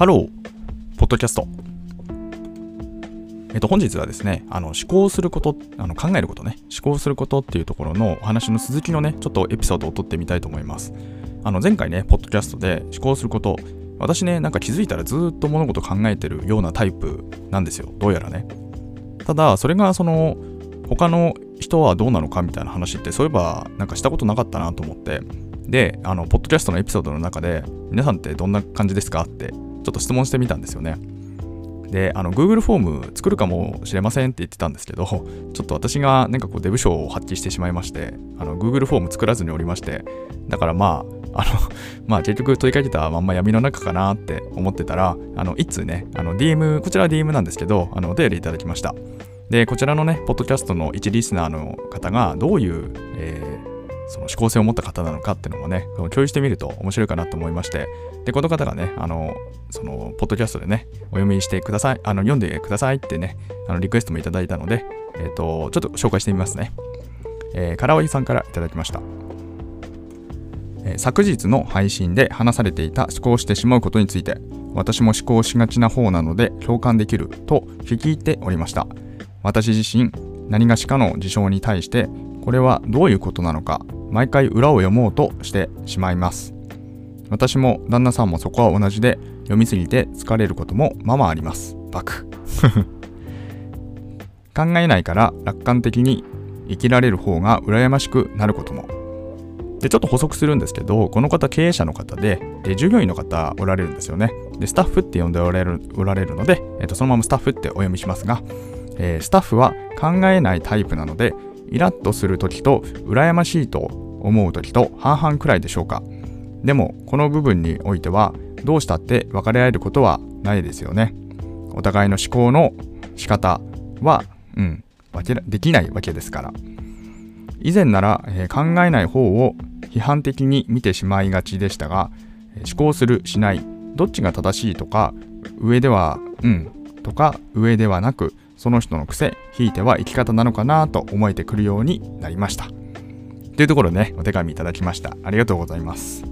ハロー、ポッドキャスト。えっと、本日はですね、あの思考すること、あの考えることね、思考することっていうところのお話の続きのね、ちょっとエピソードを撮ってみたいと思います。あの前回ね、ポッドキャストで思考すること、私ね、なんか気づいたらずっと物事考えてるようなタイプなんですよ、どうやらね。ただ、それがその、他の人はどうなのかみたいな話って、そういえばなんかしたことなかったなと思って、で、あの、ポッドキャストのエピソードの中で、皆さんってどんな感じですかってちょっと質問してみたんですよね。で、あの、Google フォーム作るかもしれませんって言ってたんですけど、ちょっと私がなんかこうデブ賞を発揮してしまいまして、あの、Google フォーム作らずにおりまして、だからまあ、あの、まあ結局問いかけたまんま闇の中かなって思ってたら、あの、いつね、あの、DM、こちらは DM なんですけど、あの、お便りいただきました。で、こちらのね、ポッドキャストの一リスナーの方がどういう、え、その思考性を持った方なのかっていうのもね、共有してみると面白いかなと思いまして、で、この方がね、あの、その、ポッドキャストでね、お読みしてください、あの、読んでくださいってね、あの、リクエストもいただいたので、えっ、ー、と、ちょっと紹介してみますね。えー、カラオイさんからいただきました。え、昨日の配信で話されていた思考してしまうことについて、私も思考しがちな方なので共感できると聞いておりました。私自身、何がしかの事象に対して、これはどういうことなのか毎回裏を読もうとしてしまいます。私も旦那さんもそこは同じで読みすぎて疲れることもままあります。バク。考えないから楽観的に生きられる方が羨ましくなることも。で、ちょっと補足するんですけど、この方経営者の方で、で従業員の方おられるんですよね。で、スタッフって呼んでおられるおられるので、えー、とそのままスタッフってお読みしますが、えー、スタッフは考えないタイプなので、イラッとするときと羨ましいと思うときと半々くらいでしょうか。でも、この部分においては、どうしたって分かり合えることはないですよね。お互いの思考の仕方は、うん、できないわけですから。以前なら、え、考えない方を批判的に見てしまいがちでしたが、思考する、しない、どっちが正しいとか、上では、うん、とか、上ではなく、その人の癖、ひいては生き方なのかなと思えてくるようになりました。というところでね、お手紙いただきました。ありがとうございます。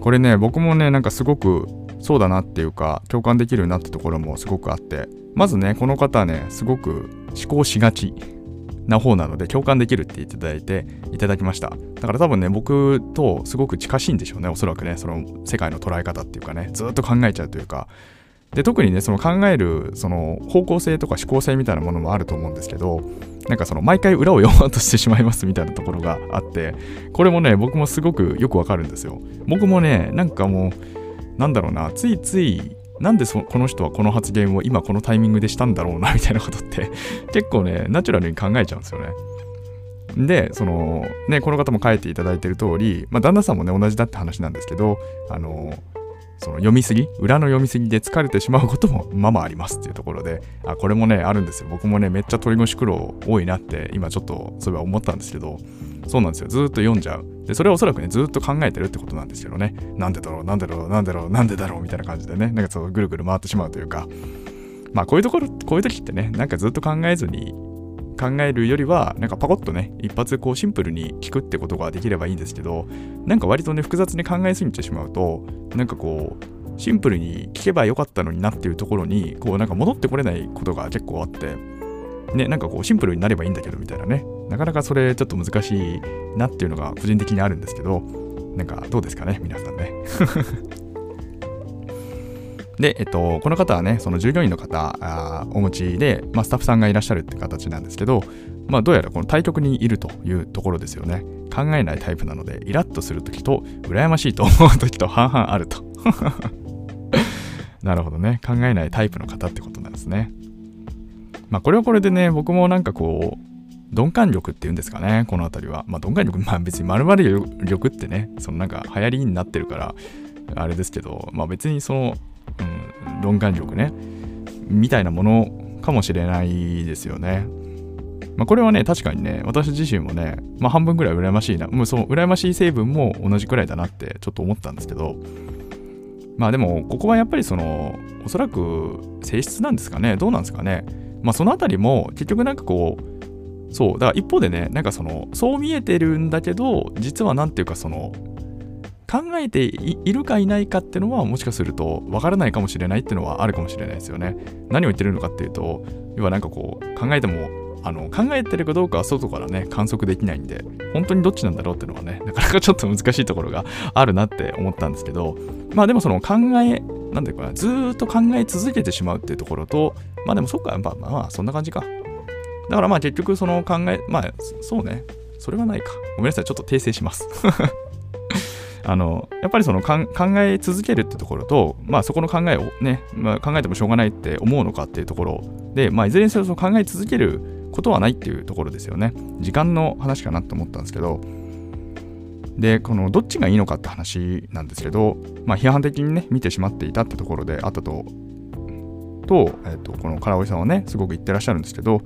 これね、僕もね、なんかすごくそうだなっていうか、共感できるなってところもすごくあって、まずね、この方はね、すごく思考しがちな方なので、共感できるって言っていただいて、いただきました。だから多分ね、僕とすごく近しいんでしょうね、おそらくね、その世界の捉え方っていうかね、ずっと考えちゃうというか、で特にねその考えるその方向性とか思考性みたいなものもあると思うんですけどなんかその毎回裏を読もうとしてしまいますみたいなところがあってこれもね僕もすごくよくわかるんですよ。僕もねなんかもうなんだろうなついついなんでそこの人はこの発言を今このタイミングでしたんだろうなみたいなことって結構ねナチュラルに考えちゃうんですよね。で、その、ね、この方も書いていただいてる通り、まあ、旦那さんもね、同じだって話なんですけど、あの、その読みすぎ、裏の読みすぎで疲れてしまうこともままありますっていうところで、あ、これもね、あるんですよ。僕もね、めっちゃ鳥越苦労多いなって、今ちょっとそういえば思ったんですけど、そうなんですよ。ずっと読んじゃう。で、それはおそらくね、ずっと考えてるってことなんですけどね。なんでだろう、なんでだろう、なんでだろう、なんでだろうみたいな感じでね、なんかそうぐるぐる回ってしまうというか、まあこういうところ、こういう時ってね、なんかずっと考えずに考えるよりは、なんかパコッとね、一発こうシンプルに聞くってことができればいいんですけど、なんか割とね、複雑に考えすぎてしまうと、なんかこう、シンプルに聞けばよかったのになっていうところに、こうなんか戻ってこれないことが結構あって、ね、なんかこうシンプルになればいいんだけどみたいなね、なかなかそれちょっと難しいなっていうのが個人的にあるんですけど、なんかどうですかね、皆さんね。で、えっと、この方はね、その従業員の方あお持ちで、まあ、スタッフさんがいらっしゃるって形なんですけど、まあ、どうやらこの対局にいるというところですよね。考えないタイプなので、イラッとするときと、羨ましいと思うときと半々あると。なるほどね。考えないタイプの方ってことなんですね。まあ、これはこれでね、僕もなんかこう、鈍感力っていうんですかね、この辺りは。まあ、鈍感力、まあ別に丸々力ってね、そのなんか流行りになってるから、あれですけど、まあ別にその、うん、鈍感力ね、みたいなものかもしれないですよね。まあ、これはね、確かにね、私自身もね、まあ、半分ぐらい羨ましいな、もうその羨ましい成分も同じくらいだなってちょっと思ったんですけど、まあでも、ここはやっぱりその、おそらく性質なんですかね、どうなんですかね。まあそのあたりも、結局なんかこう、そう、だから一方でね、なんかその、そう見えてるんだけど、実はなんていうかその、考えているかいないかってのはもしかするとわからないかもしれないっていうのはあるかもしれないですよね。何を言ってるのかっていうと要はなんかこう考えてもあの考えてるかどうかは外からね観測できないんで本当にどっちなんだろうっていうのはねなかなかちょっと難しいところがあるなって思ったんですけどまあでもその考えなんていうかなずっと考え続けてしまうっていうところとまあでもそっかまあまあそんな感じか。だからまあ結局その考えまあそうね。それはないか。ごめんなさい。ちょっと訂正します。あのやっぱりその考え続けるってところと、まあ、そこの考えをね、まあ、考えてもしょうがないって思うのかっていうところで、まあ、いずれにせよその考え続けることはないっていうところですよね。時間の話かなと思ったんですけど、で、このどっちがいいのかって話なんですけど、まあ、批判的にね、見てしまっていたってところであったと、と、えっ、と、この唐尾さんはね、すごく言ってらっしゃるんですけど、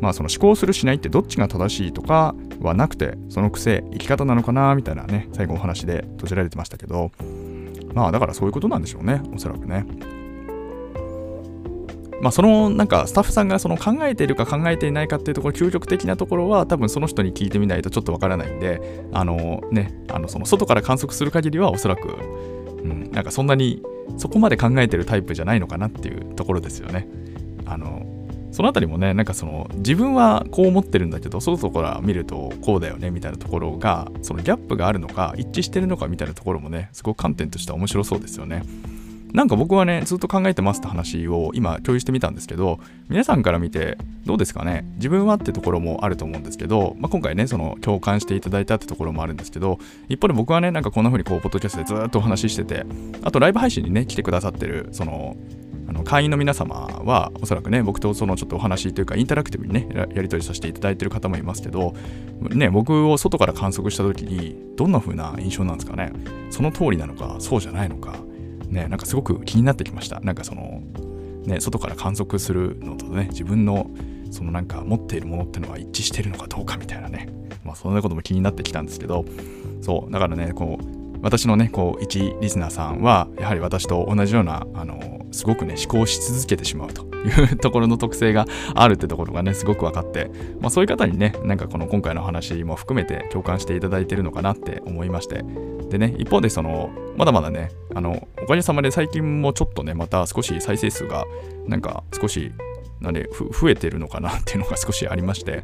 まあ、その思考するしないってどっちが正しいとかはなくて、その癖、生き方なのかな、みたいなね、最後お話で閉じられてましたけど、まあ、だからそういうことなんでしょうね、おそらくね。まあ、そのなんかスタッフさんがその考えているか考えていないかっていうところ究極的なところは多分その人に聞いてみないとちょっとわからないんであのねあのその外から観測する限りはおそらく、うん、なんかそんなにそこまで考えてるタイプじゃないのかなっていうところですよね。あのそのあたりもね、なんかその自分はこう思ってるんだけど、外から見るとこうだよねみたいなところが、そのギャップがあるのか、一致してるのかみたいなところもね、すごく観点としては面白そうですよね。なんか僕はね、ずっと考えてますって話を今共有してみたんですけど、皆さんから見てどうですかね？自分はってところもあると思うんですけど、まあ、今回ね、その共感していただいたってところもあるんですけど、一方で僕はね、なんかこんな風にこう、ポッドキャストでずっとお話ししてて、あとライブ配信にね、来てくださってる、その、あの会員の皆様はおそらくね僕とそのちょっとお話というかインタラクティブにねやり取りさせていただいてる方もいますけどね僕を外から観測した時にどんな風な印象なんですかね？その通りなのかそうじゃないのかね、なんかすごく気になってきました。なんかその、ね、外から観測するのとね、自分のそのなんか持っているものってのは一致してるのかどうかみたいなね、まあそんなことも気になってきたんですけど、そう、だからね、こう、私のね、こう、一リスナーさんは、やはり私と同じような、あの、すごくね、思考し続けてしまうというところの特性があるってところがね、すごく分かって、まあそういう方にね、なんかこの今回の話も含めて共感していただいてるのかなって思いまして、でね、一方でその、まだまだね、あの、おかげさまで最近もちょっとね、また少し再生数が、なんか少し、なんで、増えてるのかなっていうのが少しありまして、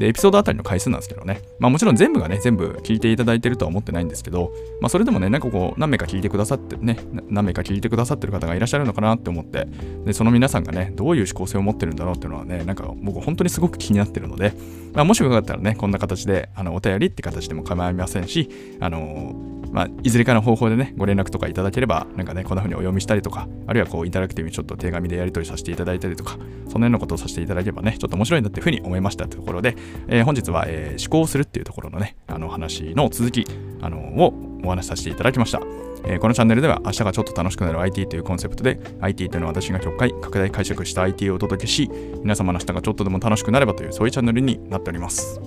で、エピソードあたりの回数なんですけどね。まあもちろん全部がね、全部聞いていただいてるとは思ってないんですけど、まあそれでもね、なんかこう、何名か聞いてくださってね、何名か聞いてくださってる方がいらっしゃるのかなって思って、で、その皆さんがね、どういう思考性を持ってるんだろうっていうのはね、なんか僕本当にすごく気になってるので、まあもしよかったらね、こんな形で、あの、お便りって形でも構いませんし、あのまあ、いずれかの方法でね、ご連絡とかいただければ、なんかね、こんな風にお読みしたりとか、あるいはこう、インタラクティブにちょっと手紙でやり取りさせていただいたりとか、そのようなことをさせていただければね、ちょっと面白いんだっていう風に思いましたというところで、えー、本日は、えー、思考するっていうところのね、あの話の続き、あのをお話しさせていただきました。えー、このチャンネルでは明日がちょっと楽しくなる IT というコンセプトで IT というのは私が曲解、拡大解釈した IT をお届けし皆様の明日がちょっとでも楽しくなればというそういうチャンネルになっております。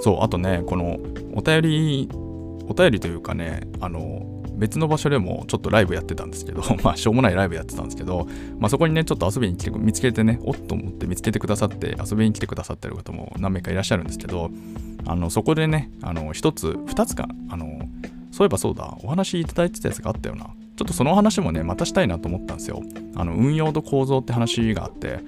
そう、あとね、このお便り、お便りというかね、あの、別の場所でもちょっとライブやってたんですけど、まあ、しょうもないライブやってたんですけど、まあ、そこにね、ちょっと遊びに来て、見つけてね、おっと思って見つけてくださって、遊びに来てくださってる方も何名かいらっしゃるんですけど、あの、そこでね、あの、一つ、二つか、あの、そういえばそうだ、お話いただいてたやつがあったよな。ちょっとその話もね、またしたいなと思ったんですよ。あの、運用と構造って話があって、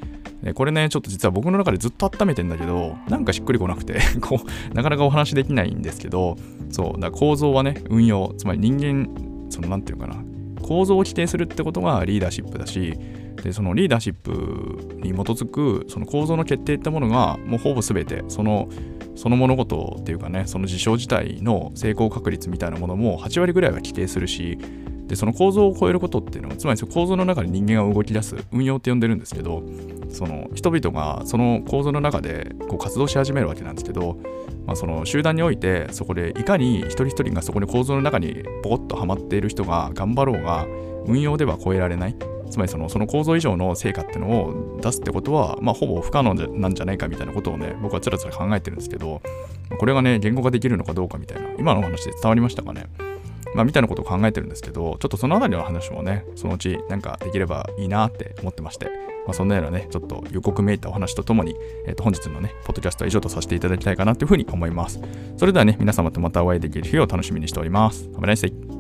でこれね、ちょっと実は僕の中でずっと温めてんだけど、なんかしっくりこなくて こう、なかなかお話できないんですけど、そう、だ構造はね、運用、つまり人間、その、なんていうかな、構造を規定するってことがリーダーシップだし、で、そのリーダーシップに基づく、その構造の決定ってものが、もうほぼ全て、その、その物事っていうかね、その事象自体の成功確率みたいなものも8割ぐらいは規定するし、でその構造を超えることっていうのはつまり構造の中で人間が動き出す運用って呼んでるんですけどその人々がその構造の中でこう活動し始めるわけなんですけど、まあ、その集団においてそこでいかに一人一人がそこに構造の中にポコッとはまっている人が頑張ろうが運用では超えられない。つまりそのその構造以上の成果っていうのを出すってことは、まあ、ほぼ不可能なんじゃないかみたいなことをね僕はつらつら考えてるんですけどこれがね言語化できるのかどうかみたいな今の話で伝わりましたかね？まあ、みたいなことを考えてるんですけど、ちょっとそのあたりの話もね、そのうちなんかできればいいなって思ってまして、まあ、そんなようなね、ちょっと予告めいたお話とともに、えっ、ー、と、本日のね、ポッドキャストは以上とさせていただきたいかなというふうに思います。それではね、皆様とまたお会いできる日を楽しみにしております。Have a nice day.